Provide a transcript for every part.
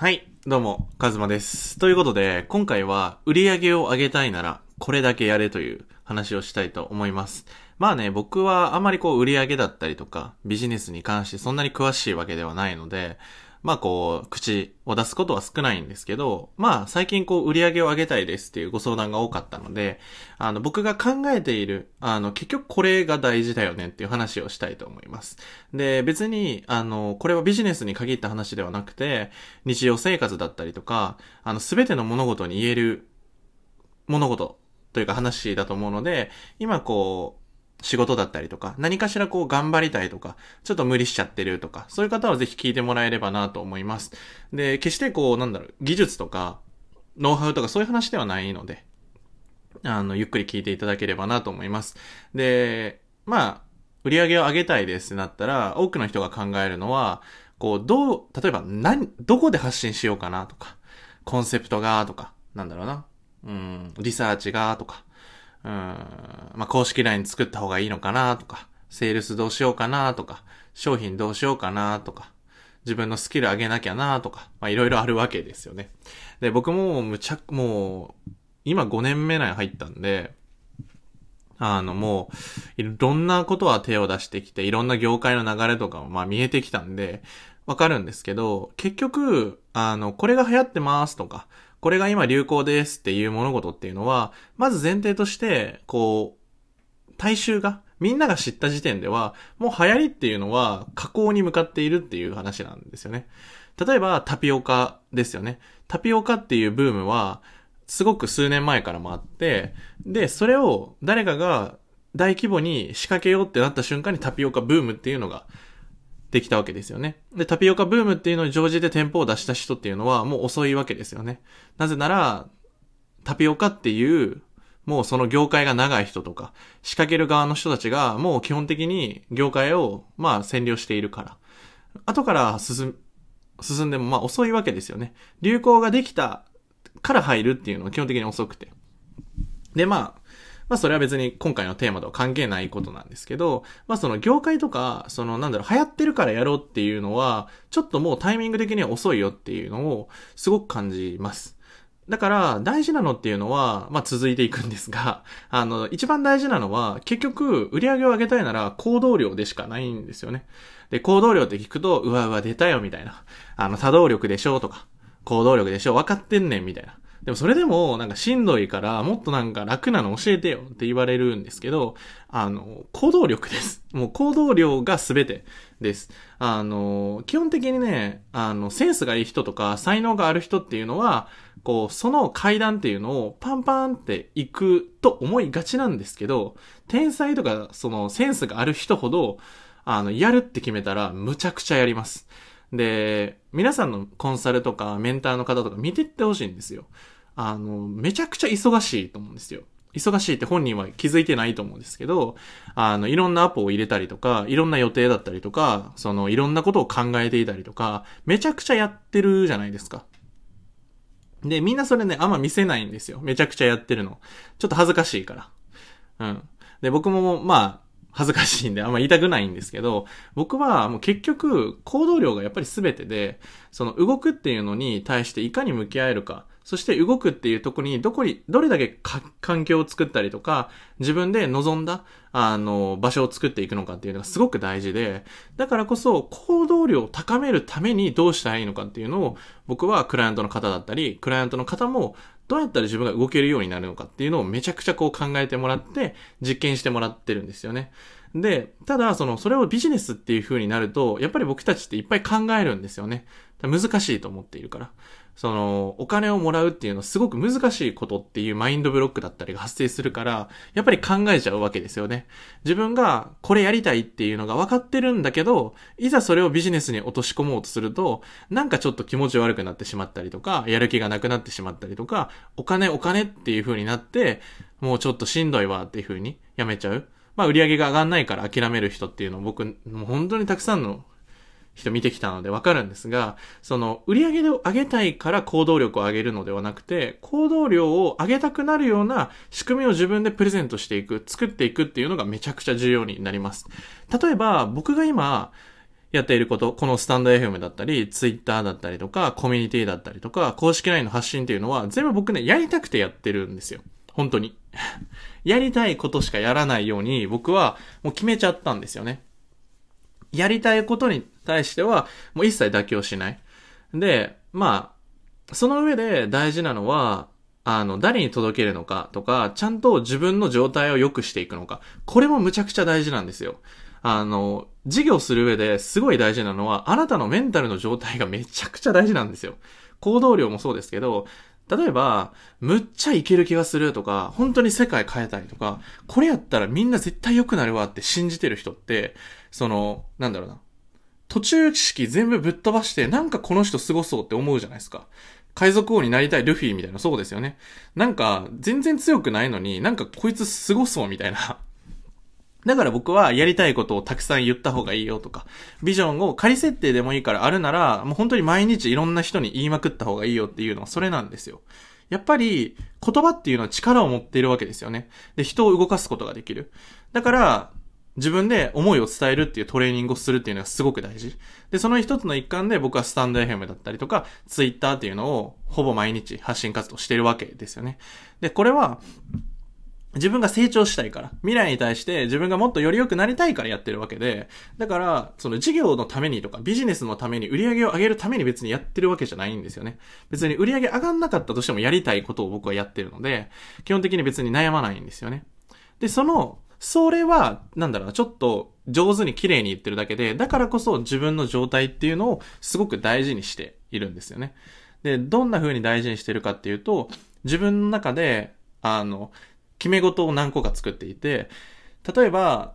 はい、どうも、カズマです。ということで、今回は売り上げを上げたいなら、これだけやれという話をしたいと思います。まあね、僕はあまりこう売り上げだったりとか、ビジネスに関してそんなに詳しいわけではないので、まあこう、口を出すことは少ないんですけど、まあ最近こう売り上げを上げたいですっていうご相談が多かったので、あの僕が考えている、あの結局これが大事だよねっていう話をしたいと思います。で、別に、あの、これはビジネスに限った話ではなくて、日常生活だったりとか、あの、すべての物事に言える物事というか話だと思うので、今こう、仕事だったりとか、何かしらこう頑張りたいとか、ちょっと無理しちゃってるとか、そういう方はぜひ聞いてもらえればなと思います。で、決してこう、なんだろう、技術とか、ノウハウとかそういう話ではないので、あの、ゆっくり聞いていただければなと思います。で、まあ、売り上げを上げたいですってなったら、多くの人が考えるのは、こう、どう、例えば何、どこで発信しようかなとか、コンセプトがとか、なんだろうな、うん、リサーチがとか、うん、まあ、公式 LINE 作った方がいいのかなとか、セールスどうしようかなとか、商品どうしようかなとか、自分のスキル上げなきゃなとか、まあ、いろいろあるわけですよね。で、僕もむちゃく、もう、今5年目内入ったんで、あの、もう、いろんなことは手を出してきて、いろんな業界の流れとかも、まあ見えてきたんで、わかるんですけど、結局、あの、これが流行ってますとか、これが今流行ですっていう物事っていうのは、まず前提として、こう、大衆が、みんなが知った時点では、もう流行りっていうのは、加工に向かっているっていう話なんですよね。例えば、タピオカですよね。タピオカっていうブームは、すごく数年前からもあって、で、それを誰かが大規模に仕掛けようってなった瞬間にタピオカブームっていうのができたわけですよね。で、タピオカブームっていうのに乗じて店舗を出した人っていうのはもう遅いわけですよね。なぜなら、タピオカっていう、もうその業界が長い人とか、仕掛ける側の人たちがもう基本的に業界をまあ占領しているから。後から進、進んでもまあ遅いわけですよね。流行ができたから入るっていうのは基本的に遅くて。で、まあ、まあそれは別に今回のテーマとは関係ないことなんですけど、まあその業界とか、そのなんだろう、流行ってるからやろうっていうのは、ちょっともうタイミング的には遅いよっていうのをすごく感じます。だから、大事なのっていうのは、まあ続いていくんですが、あの、一番大事なのは、結局、売り上げを上げたいなら行動量でしかないんですよね。で、行動量って聞くと、うわうわ出たよみたいな。あの、多動力でしょうとか、行動力でしょ分かってんねんみたいな。でもそれでもなんかしんどいからもっとなんか楽なの教えてよって言われるんですけど、あの、行動力です。もう行動量が全てです。あの、基本的にね、あの、センスがいい人とか才能がある人っていうのは、こう、その階段っていうのをパンパンっていくと思いがちなんですけど、天才とかそのセンスがある人ほど、あの、やるって決めたらむちゃくちゃやります。で、皆さんのコンサルとかメンターの方とか見てってほしいんですよ。あの、めちゃくちゃ忙しいと思うんですよ。忙しいって本人は気づいてないと思うんですけど、あの、いろんなアポを入れたりとか、いろんな予定だったりとか、その、いろんなことを考えていたりとか、めちゃくちゃやってるじゃないですか。で、みんなそれね、あんま見せないんですよ。めちゃくちゃやってるの。ちょっと恥ずかしいから。うん。で、僕も、まあ、恥ずかしいんであんま言いたくないんですけど、僕はもう結局行動量がやっぱり全てで、その動くっていうのに対していかに向き合えるか、そして動くっていうとこにどこに、どれだけ環境を作ったりとか、自分で望んだ、あの、場所を作っていくのかっていうのがすごく大事で、だからこそ行動量を高めるためにどうしたらいいのかっていうのを、僕はクライアントの方だったり、クライアントの方もどうやったら自分が動けるようになるのかっていうのをめちゃくちゃこう考えてもらって、実験してもらってるんですよね。で、ただ、その、それをビジネスっていう風になると、やっぱり僕たちっていっぱい考えるんですよね。難しいと思っているから。その、お金をもらうっていうのはすごく難しいことっていうマインドブロックだったりが発生するから、やっぱり考えちゃうわけですよね。自分がこれやりたいっていうのが分かってるんだけど、いざそれをビジネスに落とし込もうとすると、なんかちょっと気持ち悪くなってしまったりとか、やる気がなくなってしまったりとか、お金お金っていう風になって、もうちょっとしんどいわっていう風にやめちゃう。まあ売り上げが上がんないから諦める人っていうのを僕、もう本当にたくさんの人見てきたのでわかるんですが、その売り上げを上げたいから行動力を上げるのではなくて、行動量を上げたくなるような仕組みを自分でプレゼントしていく、作っていくっていうのがめちゃくちゃ重要になります。例えば僕が今やっていること、このスタンド FM だったり、ツイッターだったりとか、コミュニティだったりとか、公式 LINE の発信っていうのは、全部僕ね、やりたくてやってるんですよ。本当に。やりたいことしかやらないように、僕はもう決めちゃったんですよね。やりたいことに対しては、もう一切妥協しない。で、まあ、その上で大事なのは、あの、誰に届けるのかとか、ちゃんと自分の状態を良くしていくのか。これもむちゃくちゃ大事なんですよ。あの、事業する上ですごい大事なのは、あなたのメンタルの状態がめちゃくちゃ大事なんですよ。行動量もそうですけど、例えば、むっちゃいける気がするとか、本当に世界変えたいとか、これやったらみんな絶対良くなるわって信じてる人って、その、なんだろうな。途中式全部ぶっ飛ばして、なんかこの人凄そうって思うじゃないですか。海賊王になりたいルフィみたいな、そうですよね。なんか、全然強くないのに、なんかこいつ凄そうみたいな。だから僕はやりたいことをたくさん言った方がいいよとか、ビジョンを仮設定でもいいからあるなら、もう本当に毎日いろんな人に言いまくった方がいいよっていうのはそれなんですよ。やっぱり言葉っていうのは力を持っているわけですよね。で、人を動かすことができる。だから、自分で思いを伝えるっていうトレーニングをするっていうのがすごく大事。で、その一つの一環で僕はスタンド FM だったりとか、ツイッターっていうのをほぼ毎日発信活動してるわけですよね。で、これは、自分が成長したいから、未来に対して自分がもっとより良くなりたいからやってるわけで、だから、その事業のためにとかビジネスのために売り上げを上げるために別にやってるわけじゃないんですよね。別に売り上げ上がんなかったとしてもやりたいことを僕はやってるので、基本的に別に悩まないんですよね。で、その、それは、なんだろうな、ちょっと上手に綺麗に言ってるだけで、だからこそ自分の状態っていうのをすごく大事にしているんですよね。で、どんな風に大事にしてるかっていうと、自分の中で、あの、決め事を何個か作っていて、例えば、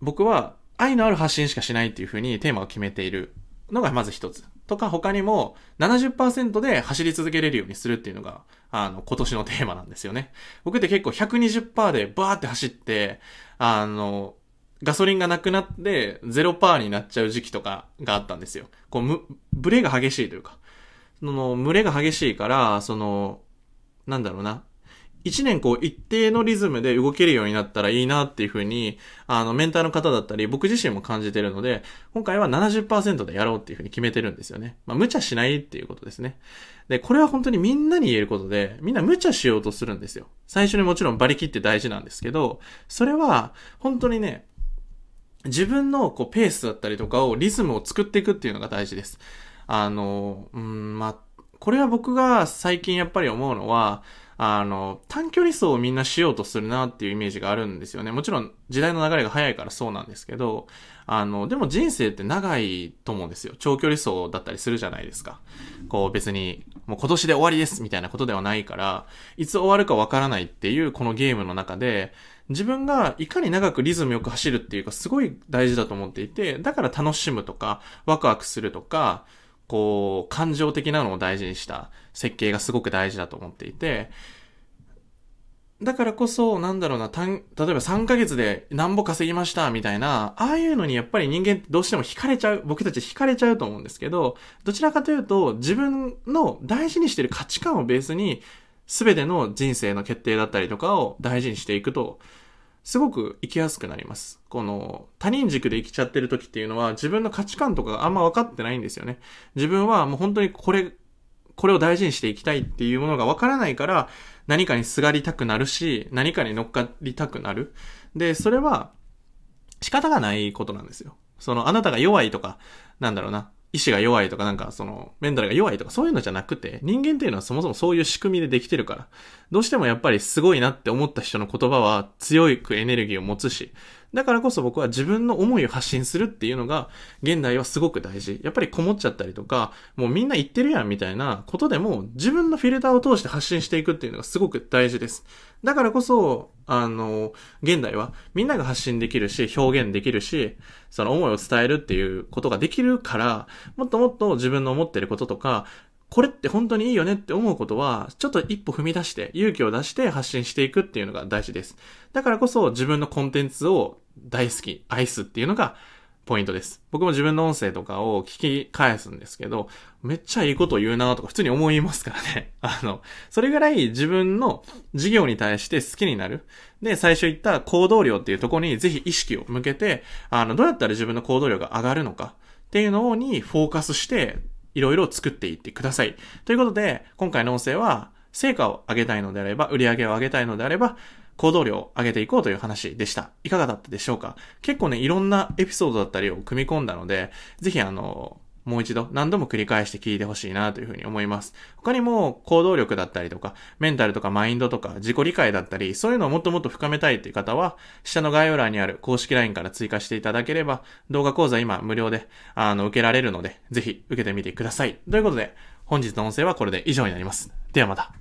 僕は愛のある発信しかしないっていう風にテーマを決めているのがまず一つ。とか他にも70%で走り続けれるようにするっていうのが、あの、今年のテーマなんですよね。僕って結構120%でバーって走って、あの、ガソリンがなくなって0%になっちゃう時期とかがあったんですよ。こう、む、ブレが激しいというか。その、群れが激しいから、その、なんだろうな。一年こう一定のリズムで動けるようになったらいいなっていうふうに、あの、メンターの方だったり、僕自身も感じてるので、今回は70%でやろうっていうふうに決めてるんですよね。まあ、無茶しないっていうことですね。で、これは本当にみんなに言えることで、みんな無茶しようとするんですよ。最初にもちろん馬力って大事なんですけど、それは、本当にね、自分のこうペースだったりとかを、リズムを作っていくっていうのが大事です。あの、うん、まあ、これは僕が最近やっぱり思うのは、あの、短距離走をみんなしようとするなっていうイメージがあるんですよね。もちろん時代の流れが早いからそうなんですけど、あの、でも人生って長いと思うんですよ。長距離走だったりするじゃないですか。こう別に、もう今年で終わりですみたいなことではないから、いつ終わるかわからないっていうこのゲームの中で、自分がいかに長くリズムよく走るっていうかすごい大事だと思っていて、だから楽しむとか、ワクワクするとか、こう、感情的なのを大事にした。設計がすごく大事だと思っていて、だからこそ、なんだろうな、たん、例えば3ヶ月で何ぼ稼ぎました、みたいな、ああいうのにやっぱり人間ってどうしても惹かれちゃう、僕たち惹かれちゃうと思うんですけど、どちらかというと、自分の大事にしてる価値観をベースに、すべての人生の決定だったりとかを大事にしていくと、すごく生きやすくなります。この他人軸で生きちゃってる時っていうのは自分の価値観とかがあんま分かってないんですよね。自分はもう本当にこれ、これを大事にしていきたいっていうものが分からないから何かにすがりたくなるし、何かに乗っかりたくなる。で、それは仕方がないことなんですよ。そのあなたが弱いとか、なんだろうな。意志が弱いとかなんかそのメンタルが弱いとかそういうのじゃなくて人間っていうのはそもそもそういう仕組みでできてるからどうしてもやっぱりすごいなって思った人の言葉は強くエネルギーを持つしだからこそ僕は自分の思いを発信するっていうのが、現代はすごく大事。やっぱりこもっちゃったりとか、もうみんな言ってるやんみたいなことでも、自分のフィルターを通して発信していくっていうのがすごく大事です。だからこそ、あの、現代はみんなが発信できるし、表現できるし、その思いを伝えるっていうことができるから、もっともっと自分の思ってることとか、これって本当にいいよねって思うことは、ちょっと一歩踏み出して、勇気を出して発信していくっていうのが大事です。だからこそ自分のコンテンツを大好き、愛すっていうのがポイントです。僕も自分の音声とかを聞き返すんですけど、めっちゃいいこと言うなとか普通に思いますからね。あの、それぐらい自分の事業に対して好きになる。で、最初言った行動量っていうところにぜひ意識を向けて、あの、どうやったら自分の行動量が上がるのか。っっていうのにフォーカスして、いろいろ作っていってください。ということで、今回の音声は、成果を上げたいのであれば、売り上げを上げたいのであれば、行動量を上げていこうという話でした。いかがだったでしょうか？結構ね、いろんなエピソードだったりを組み込んだので、ぜひあの、もう一度何度も繰り返して聞いてほしいなというふうに思います。他にも行動力だったりとか、メンタルとかマインドとか自己理解だったり、そういうのをもっともっと深めたいという方は、下の概要欄にある公式 LINE から追加していただければ、動画講座今無料で、あの、受けられるので、ぜひ受けてみてください。ということで、本日の音声はこれで以上になります。ではまた。